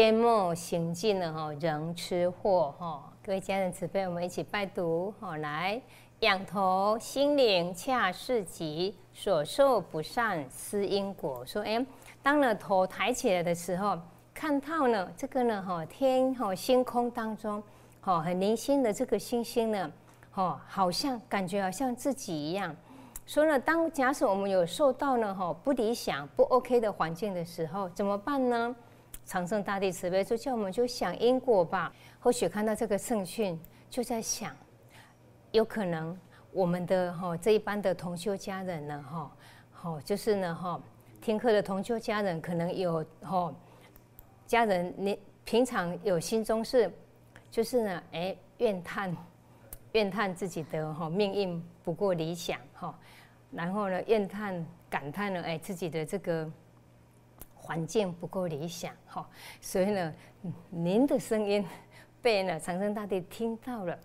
阡陌行进了哈，人吃货哈。各位家人慈悲，我们一起拜读哈，来仰头心灵恰是极，所受不善思因果。说哎，当了头抬起来的时候，看到呢这个呢哈天哈星空当中，哈很零星的这个星星呢，哈好像感觉好像自己一样。所以呢，当假使我们有受到呢哈不理想不 OK 的环境的时候，怎么办呢？长生大帝慈悲说：“叫我们就想因果吧。或许看到这个圣训，就在想，有可能我们的哈这一班的同修家人呢，哈，好就是呢，哈，听课的同修家人可能有哈家人，你平常有心中是，就是呢，哎，怨叹，怨叹自己的哈命运不够理想哈，然后呢，怨叹感叹呢，哎，自己的这个。”环境不够理想，哈，所以呢，您的声音被呢长生大帝听到了，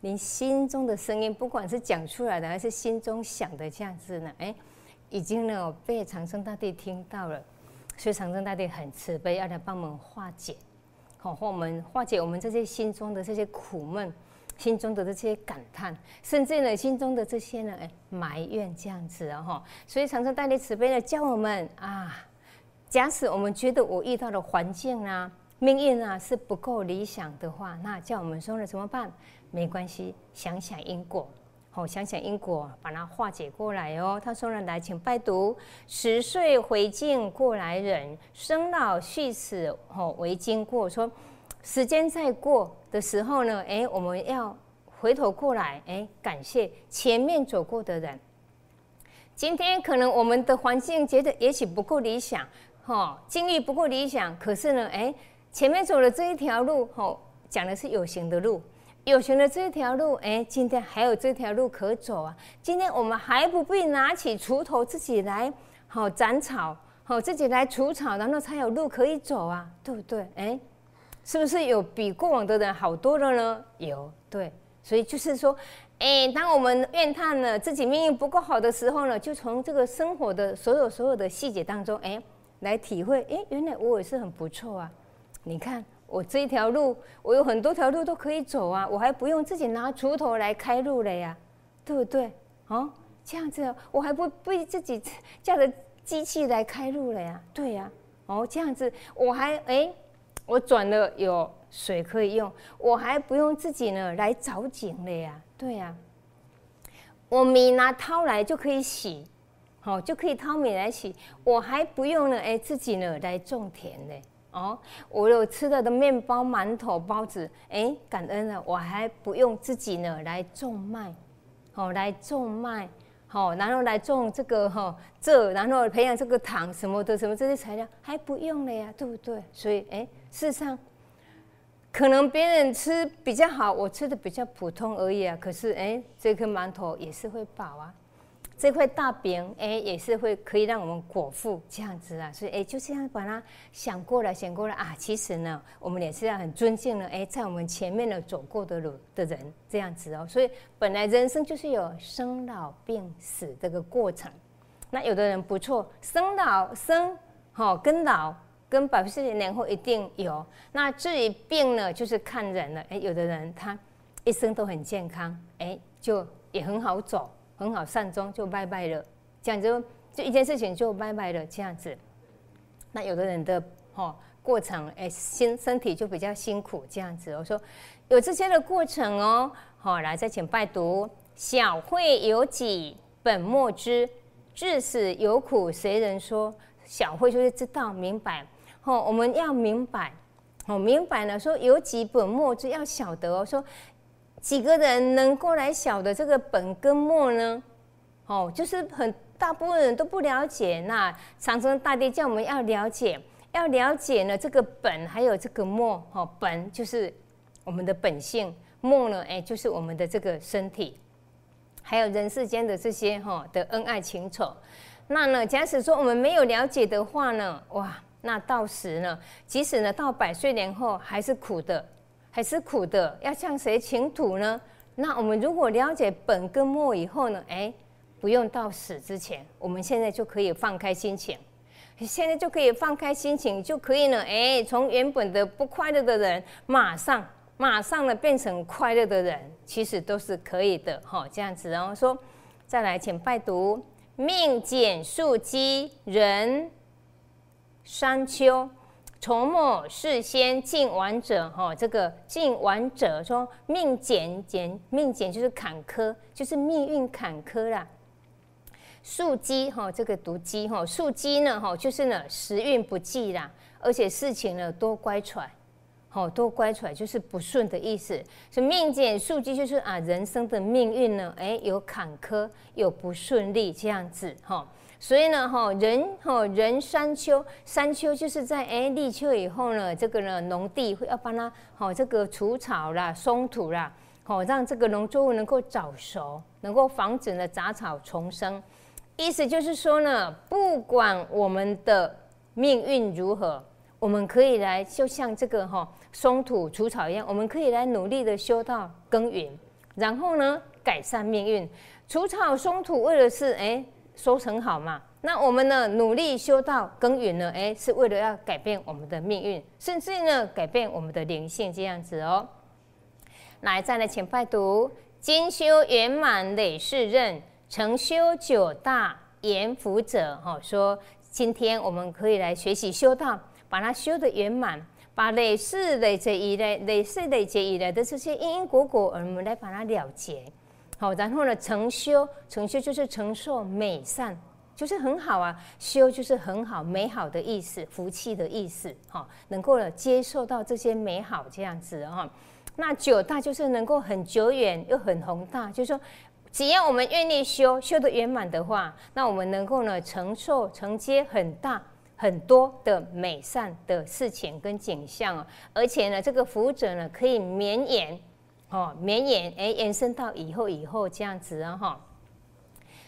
您心中的声音，不管是讲出来的还是心中想的这样子呢，哎，已经呢被长生大帝听到了，所以长生大帝很慈悲，要来帮我们化解，好，帮我们化解我们这些心中的这些苦闷，心中的这些感叹，甚至呢心中的这些呢，哎，埋怨这样子啊，哈，所以长生大帝慈悲的教我们啊。假使我们觉得我遇到的环境啊、命运啊是不够理想的话，那叫我们说了怎么办？没关系，想想因果，好，想想因果，把它化解过来哦。他说了，来，请拜读：十岁回敬过来人，生老续死，吼为经过。说时间在过的时候呢，哎，我们要回头过来，哎，感谢前面走过的人。今天可能我们的环境觉得也许不够理想。哈，境遇不够理想，可是呢，哎，前面走的这一条路，哈，讲的是有形的路，有形的这一条路，哎，今天还有这条路可走啊。今天我们还不必拿起锄头自己来，好斩草，好自己来除草，然后才有路可以走啊，对不对？哎，是不是有比过往的人好多了呢？有，对，所以就是说，哎，当我们怨叹了自己命运不够好的时候呢，就从这个生活的所有所有的细节当中，哎。来体会，哎，原来我也是很不错啊！你看我这一条路，我有很多条路都可以走啊，我还不用自己拿锄头来开路了呀，对不对？哦，这样子，我还不不自己叫着机器来开路了呀，对呀，哦，这样子，我还哎，我转了有水可以用，我还不用自己呢来找井了呀，对呀，我米拿掏来就可以洗。好，就可以掏米来洗，我还不用呢，哎，自己呢来种田呢，哦，我有吃了的面包、馒头、包子，哎，感恩了，我还不用自己呢来种麦，好，来种麦，好，然后来种这个哈这，然后培养这个糖什么的，什么这些材料还不用了呀，对不对？所以，哎，事实上，可能别人吃比较好，我吃的比较普通而已啊，可是，哎，这颗馒头也是会饱啊。这块大饼，哎，也是会可以让我们果腹这样子啊，所以哎，就这样把它想过来，想过来啊。其实呢，我们也是要很尊敬呢，哎，在我们前面的走过的路的人这样子哦。所以本来人生就是有生老病死这个过程。那有的人不错，生老生，好跟老跟百分之零年后一定有。那至于病呢，就是看人了。哎，有的人他一生都很健康，哎，就也很好走。很好，善终就拜拜了，这样就就一件事情就拜拜了，这样子。那有的人的哈过程，哎，心身体就比较辛苦，这样子。我说有这些的过程哦，好，来再请拜读：小慧有己，本末知；至死有苦，谁人说？小慧就是知道明白，哦，我们要明白，哦，明白了，说有己本末知，要晓得哦，说。几个人能够来晓得这个本跟末呢？哦，就是很大部分人都不了解。那长生大帝叫我们要了解，要了解呢这个本还有这个末。哦，本就是我们的本性，末呢，哎，就是我们的这个身体，还有人世间的这些哈的恩爱情仇。那呢，假使说我们没有了解的话呢，哇，那到时呢，即使呢到百岁年后还是苦的。还是苦的，要向谁请土呢？那我们如果了解本跟末以后呢？哎，不用到死之前，我们现在就可以放开心情。现在就可以放开心情，就可以呢，哎，从原本的不快乐的人，马上马上呢变成快乐的人，其实都是可以的哈。这样子，然后说，再来，请拜读命简数基人山丘，从末事先尽完者哈。这个尽完者说命简简命简就是坎坷，就是命运坎坷啦。树基哈，这个读基哈，树基呢哈，就是呢时运不济啦，而且事情呢多乖舛，好多乖舛就是不顺的意思。所以命简树基就是啊，人生的命运呢，哎有坎坷，有不顺利这样子哈。所以呢哈，人哈人山丘，山丘就是在哎立秋以后呢，这个呢农地会要帮他好这个除草啦、松土啦，好让这个农作物能够早熟，能够防止呢杂草丛生。意思就是说呢，不管我们的命运如何，我们可以来，就像这个哈松土除草一样，我们可以来努力的修道耕耘，然后呢改善命运。除草松土为了是哎收成好嘛，那我们呢努力修道耕耘呢，哎是为了要改变我们的命运，甚至呢改变我们的灵性这样子哦。来，再来请拜读：精修圆满累世任。成修九大严福者，哈说，今天我们可以来学习修道，把它修得圆满，把累世累劫以来、累世累劫以来的这些因因果果，我们来把它了结。好，然后呢，成修，成修就是承受美善，就是很好啊，修就是很好、美好的意思，福气的意思，哈，能够呢接受到这些美好这样子哈。那九大就是能够很久远又很宏大，就是说。只要我们愿意修，修得圆满的话，那我们能够呢承受承接很大很多的美善的事情跟景象而且呢，这个福者呢可以绵延，哦，绵延，哎，延伸到以后以后这样子啊哈。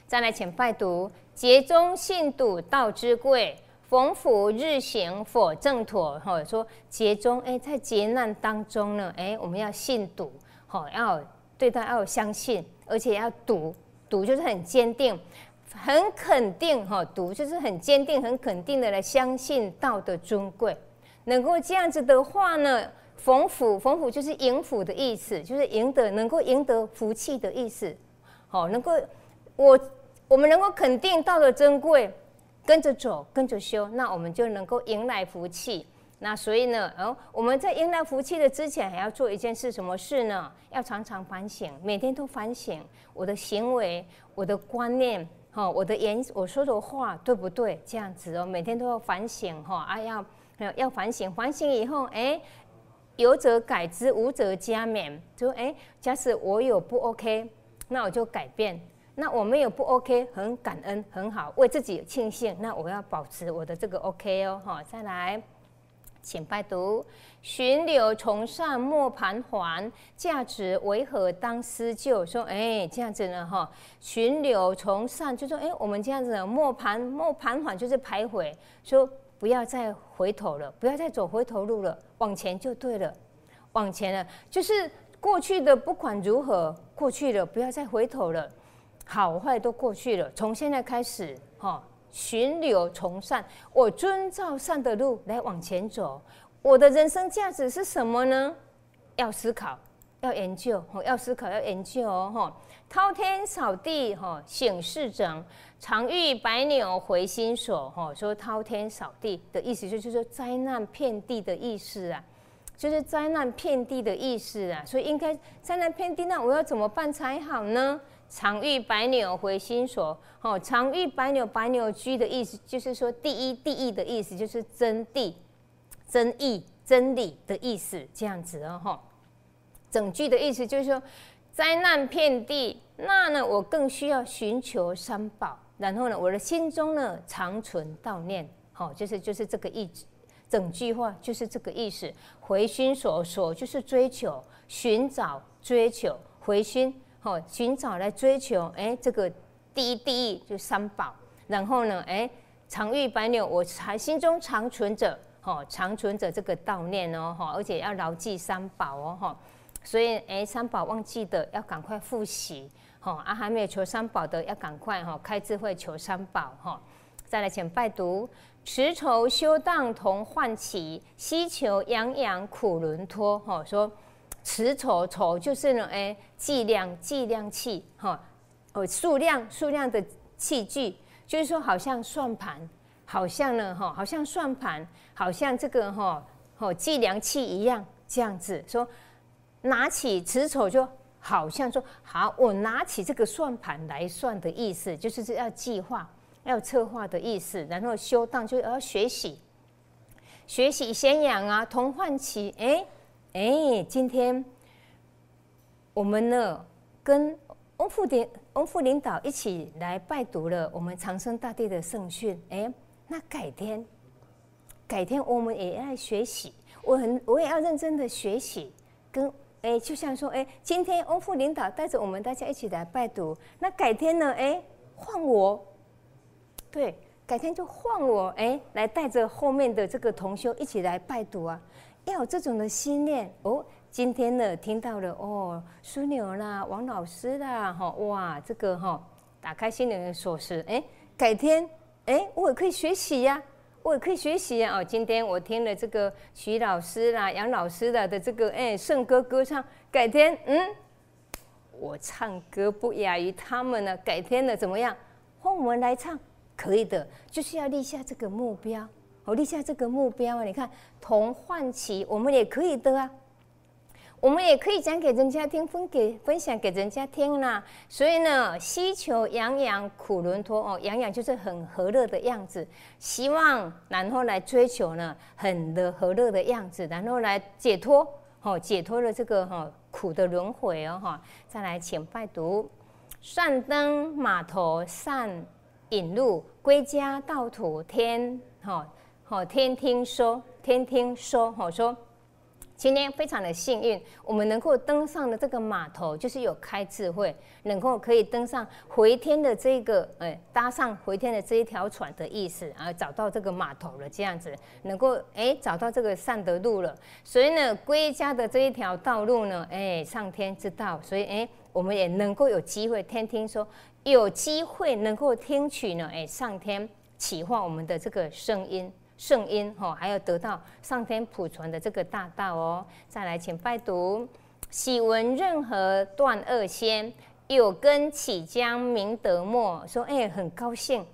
再来，请拜读：劫中信笃道之贵，逢福日行佛正妥。哈，说劫中，哎，在劫难当中呢，哎，我们要信笃，好，要对他要相信。而且要笃，笃就是很坚定、很肯定哈。笃就是很坚定、很肯定的来相信道的尊贵。能够这样子的话呢，逢福，逢福就是迎福的意思，就是赢得，能够赢得福气的意思。好，能够我我们能够肯定道德珍贵，跟着走，跟着修，那我们就能够迎来福气。那所以呢，哦，我们在迎来福气的之前，还要做一件事，什么事呢？要常常反省，每天都反省我的行为、我的观念，哈，我的言，我说的话对不对？这样子哦，每天都要反省，哈，啊，要要反省，反省以后，哎，有则改之，无则加勉。就哎，假使我有不 OK，那我就改变；那我没有不 OK，很感恩，很好，为自己庆幸。那我要保持我的这个 OK 哦，哈，再来。请拜读：寻柳从上莫盘桓，价值为何当思旧？说，哎，这样子呢，哈，寻柳从上，就说，哎，我们这样子呢，莫盘莫盘桓，就是徘徊，说不要再回头了，不要再走回头路了，往前就对了，往前了，就是过去的不管如何，过去了，不要再回头了，好坏都过去了，从现在开始，哈。寻柳从善，我遵照善的路来往前走。我的人生价值是什么呢？要思考，要研究，要思考，要研究哦，哈！滔天扫地，哈，醒世整，常遇百鸟回心所，哈。说滔天扫地的意思，就是说灾难遍地的意思啊，就是灾难遍地的意思啊。所以应该灾难遍地，那我要怎么办才好呢？常遇百鸟回心所，哦，常遇百鸟，百鸟居的意思就是说第一第一的意思就是真谛、真义、真理的意思，这样子哦，哈。整句的意思就是说，灾难遍地，那呢，我更需要寻求三宝，然后呢，我的心中呢常存悼念，好，就是就是这个意思。整句话就是这个意思。回心所，所就是追求、寻找、追求、回心。哦，寻找来追求，哎，这个第一第一就三宝，然后呢，哎，常遇百鸟，我还心中常存着，哈，常存着这个悼念哦，哈，而且要牢记三宝哦，哈，所以，哎，三宝忘记的要赶快复习，哈，啊，还没有求三宝的要赶快哈，开智慧求三宝，哈，再来，请拜读：持筹修当同唤起，希求洋洋苦轮脱。哈，说持筹筹就是呢，哎，计量计量器，哈，哦，数量数量的器具，就是说，好像算盘，好像呢，哈，好像算盘，好像这个哈，哦，计量器一样，这样子。说，拿起持筹就好像说，好，我拿起这个算盘来算的意思，就是这要计划。要策划的意思，然后修当就要学习，学习先养啊，同唤起，哎哎，今天我们呢跟翁副领翁副领导一起来拜读了我们长生大帝的圣训，哎，那改天改天我们也要学习，我很我也要认真的学习，跟哎就像说，哎，今天翁副领导带着我们大家一起来拜读，那改天呢，哎换我。对，改天就换我哎，来带着后面的这个同修一起来拜读啊，要有这种的心念哦。今天呢，听到了哦，枢纽啦，王老师啦，哈哇，这个哈，打开心灵的锁匙哎，改天哎，我也可以学习呀，我也可以学习呀哦。今天我听了这个徐老师啦、杨老师的的这个哎圣歌歌唱，改天嗯，我唱歌不亚于他们呢，改天呢怎么样，换我们来唱。可以的，就是要立下这个目标。我立下这个目标啊！你看，同唤起，我们也可以的啊。我们也可以讲给人家听，分给分享给人家听啦。所以呢，希求洋洋苦轮脱哦，洋洋就是很和乐的样子。希望然后来追求呢，很的和乐的样子，然后来解脱哦，解脱了这个哈苦的轮回哦哈。再来，请拜读：善灯码头善。引路归家道土天，哈好天听说，天听说，好说，今天非常的幸运，我们能够登上的这个码头，就是有开智慧，能够可以登上回天的这个，哎，搭上回天的这一条船的意思，啊，找到这个码头了，这样子，能够哎找到这个善的路了，所以呢，归家的这一条道路呢，哎，上天之道，所以哎，我们也能够有机会天听说。有机会能够听取呢，哎，上天启发我们的这个声音，圣音哈，还要得到上天普传的这个大道哦。再来，请拜读：喜闻任何断恶仙，有根起将明德末。说，哎，很高兴，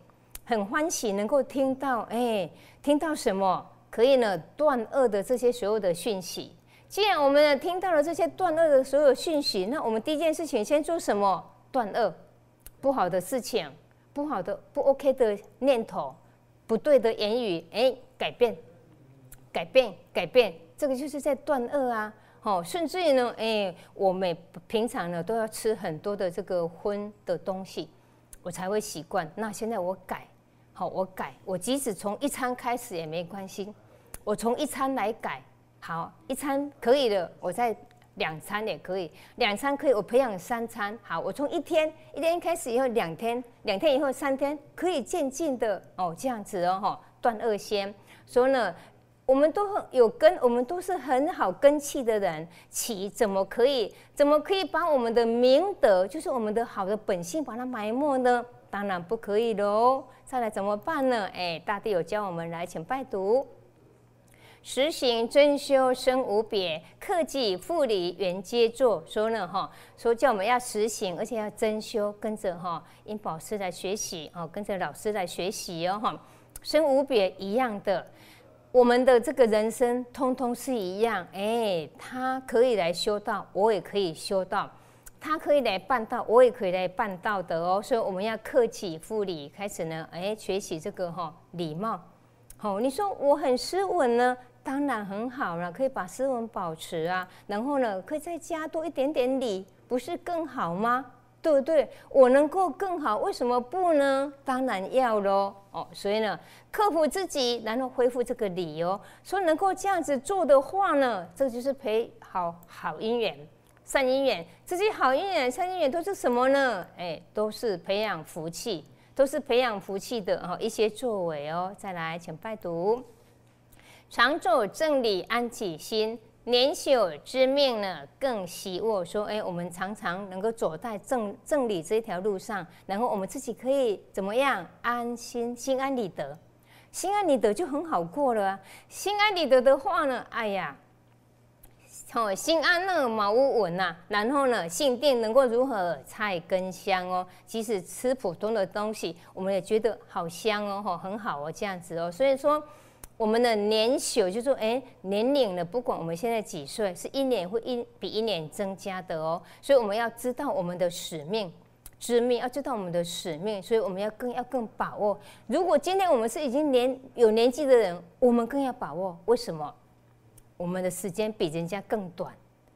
很欢喜，能够听到，哎，听到什么可以呢？断恶的这些所有的讯息。既然我们听到了这些断恶的所有讯息，那我们第一件事情先做什么？断恶。不好的事情，不好的不 OK 的念头，不对的言语，哎，改变，改变，改变，这个就是在断恶啊！好，甚至于呢，哎，我们平常呢都要吃很多的这个荤的东西，我才会习惯。那现在我改，好，我改，我即使从一餐开始也没关系，我从一餐来改，好，一餐可以的，我再。两餐也可以，两餐可以，我培养三餐。好，我从一天一天开始以后，两天，两天以后三天，可以渐进的哦，这样子哦，哈，断恶仙。所以呢，我们都有根，我们都是很好根气的人，起怎么可以，怎么可以把我们的明德，就是我们的好的本性，把它埋没呢？当然不可以喽。再来怎么办呢？哎，大地有教我们来，请拜读。实行真修生无别，克己复礼原皆做。说呢哈，说叫我们要实行，而且要真修，跟着哈因宝师来学习哦，跟着老师来学习哦哈，生无别一样的，我们的这个人生通通是一样。哎，他可以来修道，我也可以修道；他可以来办道，我也可以来办道的哦。所以我们要克己复礼，开始呢，哎，学习这个哈礼貌。好，你说我很斯文呢？当然很好了，可以把斯文保持啊，然后呢，可以再加多一点点礼，不是更好吗？对不对？我能够更好，为什么不呢？当然要喽。哦，所以呢，克服自己，然后恢复这个礼哦。说能够这样子做的话呢，这就是培好好姻缘、善姻缘。这些好姻缘、善姻缘都是什么呢？哎，都是培养福气，都是培养福气的哦一些作为哦。再来，请拜读。常走正理安己心，年朽之命呢，更希望说，哎，我们常常能够走在正正理这条路上，然后我们自己可以怎么样安心、心安理得，心安理得就很好过了。心安理得的话呢，哎呀，哦，心安乐茅屋稳呐，然后呢，性定能够如何菜根香哦，即使吃普通的东西，我们也觉得好香哦，吼，很好哦，这样子哦，所以说。我们的年朽就是说，哎，年龄呢，不管我们现在几岁，是一年会一比一年增加的哦。所以我们要知道我们的使命，知命要知道我们的使命，所以我们要更要更把握。如果今天我们是已经年有年纪的人，我们更要把握。为什么？我们的时间比人家更短，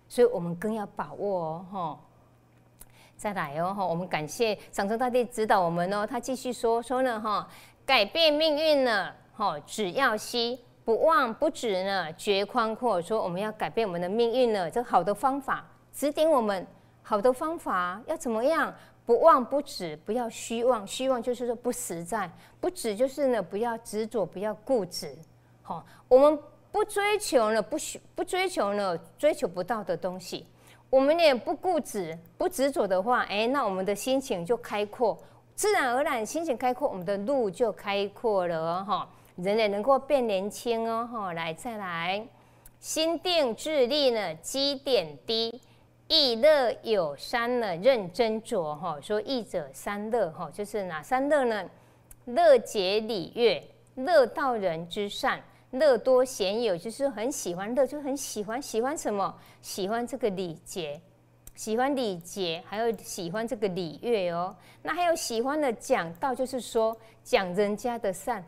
所以我们更要把握哦。哈，再来哦，哈，我们感谢长生大帝指导我们哦。他继续说说呢，哈，改变命运呢。好，只要惜不忘不止呢，觉宽阔。说我们要改变我们的命运呢，这好的方法指点我们，好的方法要怎么样？不忘不止，不要虚妄，虚妄就是说不实在，不止就是呢，不要执着，不要固执。好，我们不追求呢，不需不追求呢，追求不到的东西，我们也不固执，不执着的话，哎，那我们的心情就开阔，自然而然心情开阔，我们的路就开阔了哈。人也能够变年轻哦，哈，来再来，心定志力呢，积点低，易乐有三呢，认真着哈。说易者三乐哈，就是哪三乐呢？乐解礼乐，乐道人之善，乐多贤友，就是很喜欢乐，就很喜欢喜欢什么？喜欢这个礼节，喜欢礼节，还有喜欢这个礼乐哦。那还有喜欢的讲道，就是说讲人家的善。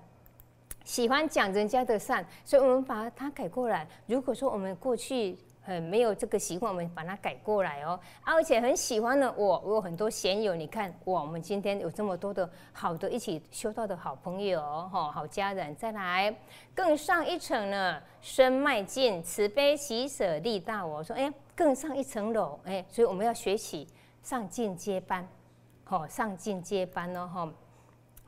喜欢讲人家的善，所以我们把它改过来。如果说我们过去很没有这个习惯，我们把它改过来哦。而且很喜欢呢，我我有很多贤友，你看哇，我们今天有这么多的好的一起修道的好朋友哈，好家人，再来更上一层呢，身迈进，慈悲喜舍利大我。说哎，更上一层楼哎，所以我们要学习上进阶班，好上进阶班哦哈。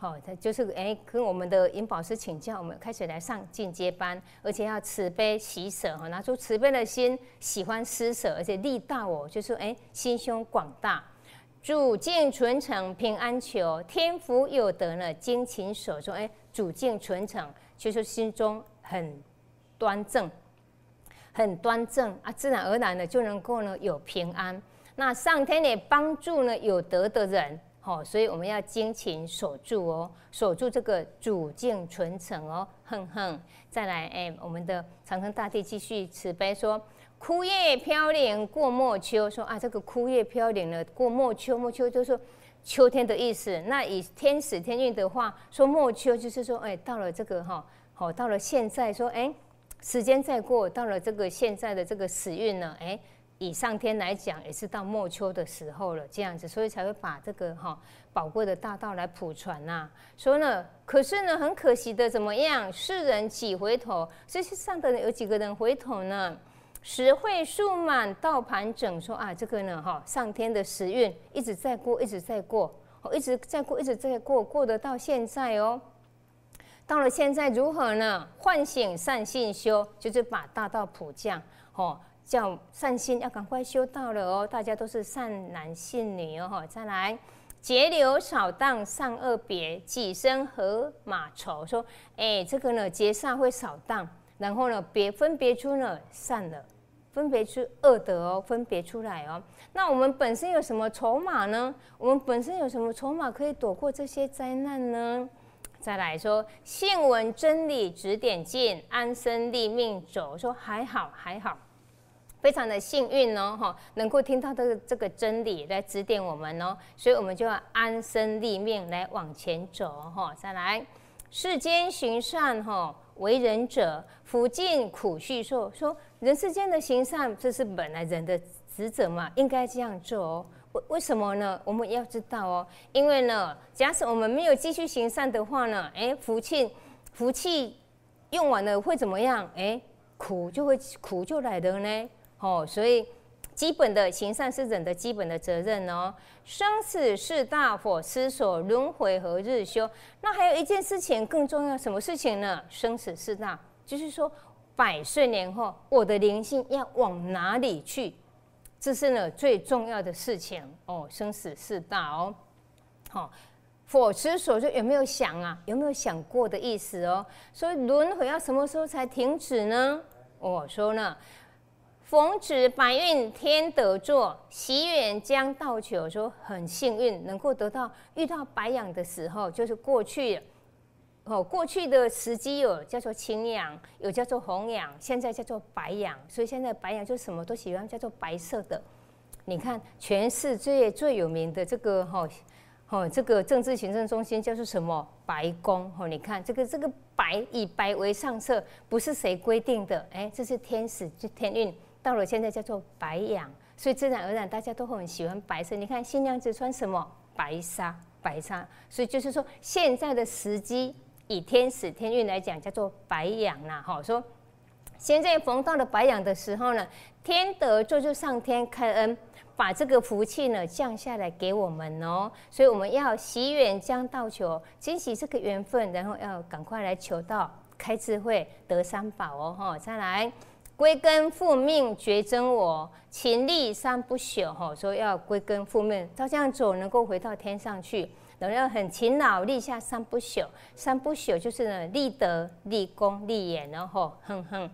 好，他就是哎，跟我们的银宝师请教，我们开始来上进阶班，而且要慈悲喜舍哈，拿出慈悲的心，喜欢施舍，而且力大哦，就是哎，心胸广大，主境纯诚，平安求，天福有德呢，精勤守中，哎，主境纯诚，就是心中很端正，很端正。啊，自然而然的就能够呢有平安，那上天也帮助呢有德的人。好，所以我们要精勤守住哦，守住这个主境纯诚哦，哼哼。再来，哎，我们的长生大地继续慈悲说：枯叶飘零过末秋。说啊，这个枯叶飘零了，过末秋，末秋就是秋天的意思。那以天使天运的话，说末秋就是说，哎，到了这个哈，好，到了现在说，哎，时间再过，到了这个现在的这个时运呢，哎。以上天来讲，也是到末秋的时候了，这样子，所以才会把这个哈宝贵的大道来普传呐。说呢，可是呢，很可惜的，怎么样？世人几回头？这些上的人有几个人回头呢？时会数满，道盘整。说啊，这个呢，哈，上天的时运一直在过，一直在过，哦，一直在过，一直在过，过得到现在哦。到了现在如何呢？唤醒善信修，就是把大道普降，哦。叫善心要赶快修道了哦，大家都是善男信女哦。再来节流扫荡善恶别，己身和马仇。说哎，这个呢节煞会扫荡，然后呢别分别出呢善的，分别出恶德哦，分别出来哦。那我们本身有什么筹码呢？我们本身有什么筹码可以躲过这些灾难呢？再来说信闻真理指点进，安身立命走。说还好还好。非常的幸运哦，哈，能够听到这个这个真理来指点我们哦，所以我们就要安身立命来往前走，哈。再来，世间行善，哈，为人者福尽苦续受。说人世间的行善，这是本来人的职责嘛，应该这样做哦。为为什么呢？我们要知道哦，因为呢，假使我们没有继续行善的话呢，哎，福气福气用完了会怎么样？哎，苦就会苦就来了呢。哦，所以基本的行善是人的基本的责任哦。生死事大，火思索，轮回和日休？那还有一件事情更重要，什么事情呢？生死事大，就是说百岁年后，我的灵性要往哪里去？这是呢最重要的事情哦，生死四大哦。好，佛持所说有没有想啊？有没有想过的意思哦？所以轮回要什么时候才停止呢？我说呢，逢止白运天得座，喜远将到求，说很幸运能够得到遇到白羊的时候，就是过去。哦，过去的时机有叫做青羊，有叫做红羊，现在叫做白羊。所以现在白羊就什么都喜欢叫做白色的。你看，全世界最有名的这个哈，哦，这个政治行政中心叫做什么？白宫。哦，你看这个这个白以白为上策，不是谁规定的，哎，这是天使就天运到了，现在叫做白羊，所以自然而然大家都很喜欢白色。你看新娘子穿什么？白纱，白纱。所以就是说现在的时机。以天使天运来讲，叫做白羊啦。哈，说现在逢到了白羊的时候呢，天德就就上天开恩，把这个福气呢降下来给我们哦。所以我们要喜远将道求，珍惜这个缘分，然后要赶快来求道，开智慧，得三宝哦。哈，再来归根复命，绝真我，勤力三不朽。哈，说要归根复命，照这样走，能够回到天上去。然后很勤劳，立下三不朽。三不朽就是呢，立德、立功、立言，然后哼哼。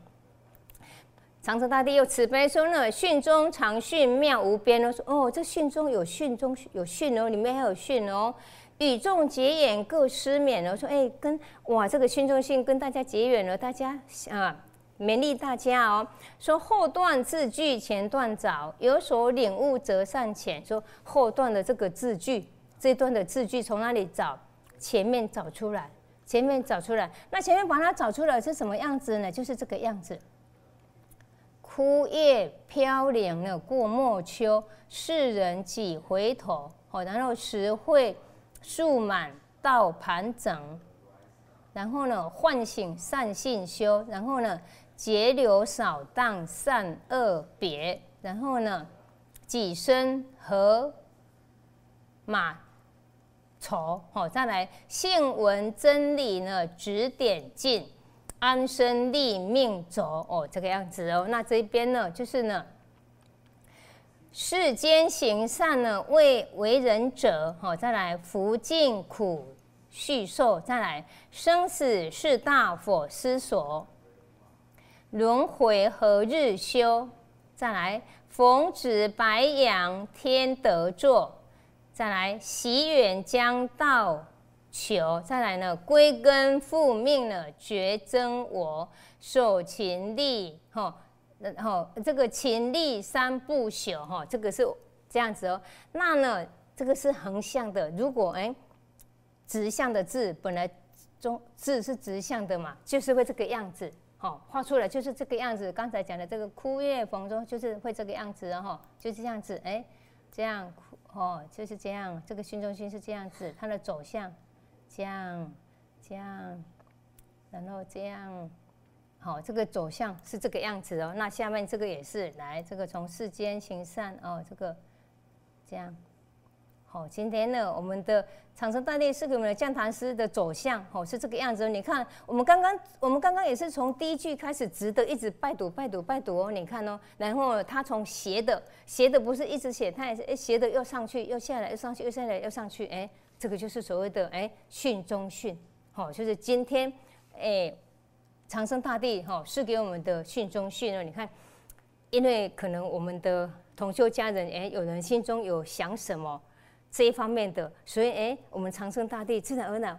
长城大帝又慈悲说呢，训中常训，妙无边哦。说哦，这训中有训中有训哦，里面还有训哦。与众结缘，各失免哦。说哎，跟哇，这个训中训跟大家结缘了，大家啊，勉励大家哦。说后段字句，前段早，有所领悟则善浅。说后段的这个字句。这段的字句从哪里找？前面找出来，前面找出来。那前面把它找出来是什么样子呢？就是这个样子。枯叶飘零了过末秋，世人几回头？哦，然后实会树满道盘整，然后呢唤醒善性修，然后呢节流扫荡善恶别，然后呢己身和马。愁好，再来信闻真理呢，指点进安身立命走哦，这个样子哦。那这边呢，就是呢，世间行善呢，为为人者好，再来福尽苦续寿，再来生死是大佛思索，轮回何日休？再来逢子白羊天得座。再来喜远将到求，再来呢归根复命呢绝真我守勤力哈，然后这个勤力三不朽哈，这个是这样子哦。那呢这个是横向的，如果哎直向的字本来中字是直向的嘛，就是会这个样子好，画出来就是这个样子。刚才讲的这个枯叶逢中就是会这个样子哈，就是这样子哎，这样。哦，就是这样，这个心中心是这样子，它的走向，这样，这样，然后这样，好，这个走向是这个样子哦。那下面这个也是，来，这个从世间行善哦，这个这样。哦，今天呢，我们的长城大帝是给我们的降坛诗的走向，哦，是这个样子。你看，我们刚刚，我们刚刚也是从第一句开始直的，一直拜读拜读拜读哦。你看哦，然后他从斜的，斜的不是一直写，他也是哎斜的又上去又下来又上去又下来又上去，哎，这个就是所谓的哎训中训，好，就是今天哎长生大帝哈是给我们的训中训哦。你看，因为可能我们的同修家人哎，有人心中有想什么。这一方面的，所以哎，我们长生大帝自然而然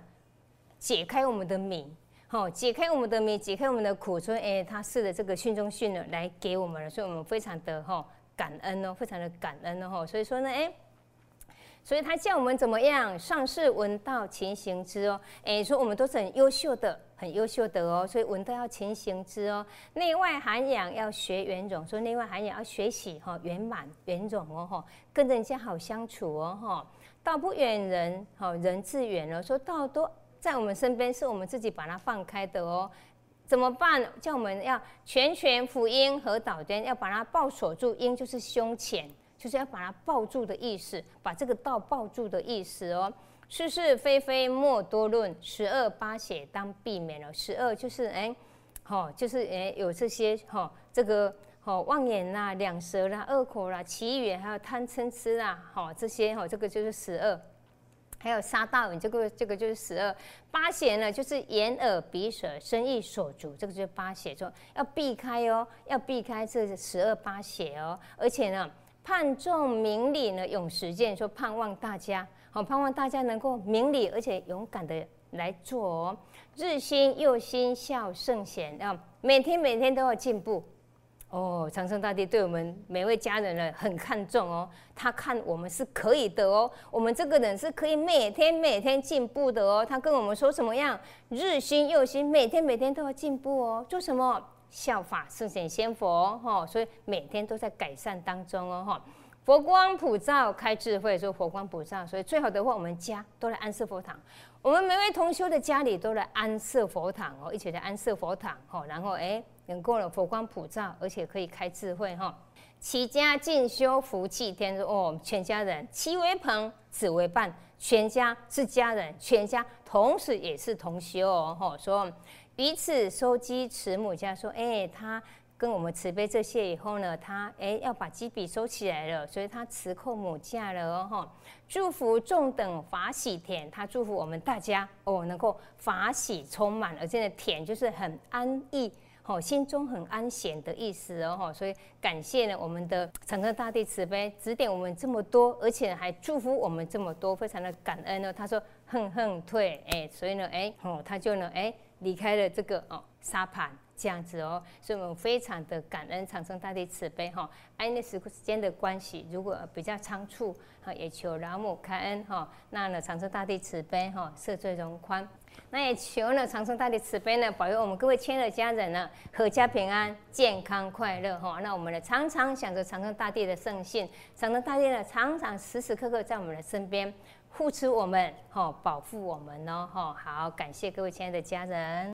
解开我们的谜，好，解开我们的谜，解开我们的苦，所以哎，他试的这个训中训呢，来给我们了，所以我们非常的哈感恩哦，非常的感恩哦，所以说呢，哎。所以他叫我们怎么样？上士闻道勤行之哦。哎，说我们都是很优秀的，很优秀的哦。所以文都要勤行之哦。内外涵养要学圆融，说内外涵养要学习哈圆满圆融哦哈，跟人家好相处哦哈。道不远人，哈人自远了。说道都在我们身边，是我们自己把它放开的哦。怎么办？叫我们要全权福音和导端，要把它抱锁住。因就是胸前。就是要把它抱住的意思，把这个道抱住的意思哦。是是非非莫多论，十恶八邪当避免了。十恶就是哎，哈，就是诶有这些哈，这个哈妄言啦、两舌啦、恶口啦、绮语，还有贪嗔痴啦，哈这些哈，这个就是十二。还有杀盗淫，这个这个就是十二八邪呢，就是眼耳鼻舌身意所足，这个就是八邪，说要避开哦，要避开这十二八邪哦。而且呢，盼众明理呢，永实践，说盼望大家，好盼望大家能够明理，而且勇敢的来做哦。日新又新，孝圣贤，啊每天每天都要进步。哦，长生大帝对我们每位家人呢很看重哦，他看我们是可以的哦，我们这个人是可以每天每天进步的哦。他跟我们说什么样，日新又新，每天每天都要进步哦。做什么？效法圣贤仙佛哈，所以每天都在改善当中哦哈。佛光普照，开智慧，说佛光普照，所以最好的话，我们家都来安设佛堂，我们每位同修的家里都来安设佛堂哦，一起来安设佛堂哈，然后哎。能够了佛光普照，而且可以开智慧哈。齐家进修福气天哦，全家人妻为朋，子为伴，全家是家人，全家同时也是同修哦。哈，说彼此收机慈母家，说哎，他跟我们慈悲这些以后呢，他哎要把基笔收起来了，所以他慈扣母家了哦。哈，祝福众等法喜田，他祝福我们大家哦，能够法喜充满，而且田就是很安逸。好，心中很安闲的意思哦，所以感谢呢，我们的长生大帝慈悲指点我们这么多，而且还祝福我们这么多，非常的感恩哦。他说哼哼退，哎，所以呢，哎，哦，他就呢，哎，离开了这个哦沙盘。这样子哦，所以我们非常的感恩长生大帝慈悲哈，爱那时间的关系，如果比较仓促哈，也求老母开恩哈，那呢长生大帝慈悲哈，赦罪容宽，那也求呢长生大帝慈悲呢，保佑我们各位亲爱的家人呢，阖家平安、健康快乐哈。那我们呢常常想着长生大帝的圣性，长生大帝呢常常时时刻刻在我们的身边护持我们哈，保护我们哦哈。好，感谢各位亲爱的家人。